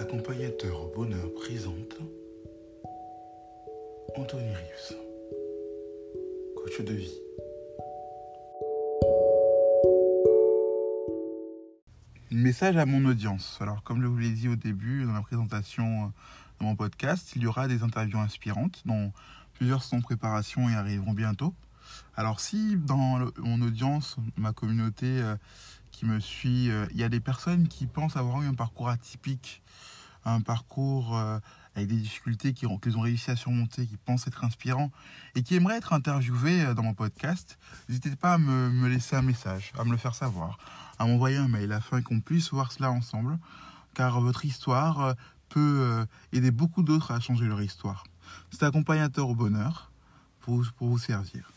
Accompagnateur au bonheur présente Anthony Rives, coach de vie. Message à mon audience. Alors, comme je vous l'ai dit au début, dans la présentation de mon podcast, il y aura des interviews inspirantes, dont plusieurs sont en préparation et arriveront bientôt. Alors, si dans mon audience, ma communauté euh, qui me suit, euh, il y a des personnes qui pensent avoir eu un parcours atypique, un parcours euh, avec des difficultés qu'ils ont, ont, réussi à surmonter, qui pensent être inspirants et qui aimeraient être interviewés dans mon podcast, n'hésitez pas à me, laisser un message, à me le faire savoir, à m'envoyer un mail afin qu'on puisse voir cela ensemble, car votre histoire peut aider beaucoup d'autres à changer leur histoire. C'est accompagnateur au bonheur pour vous servir.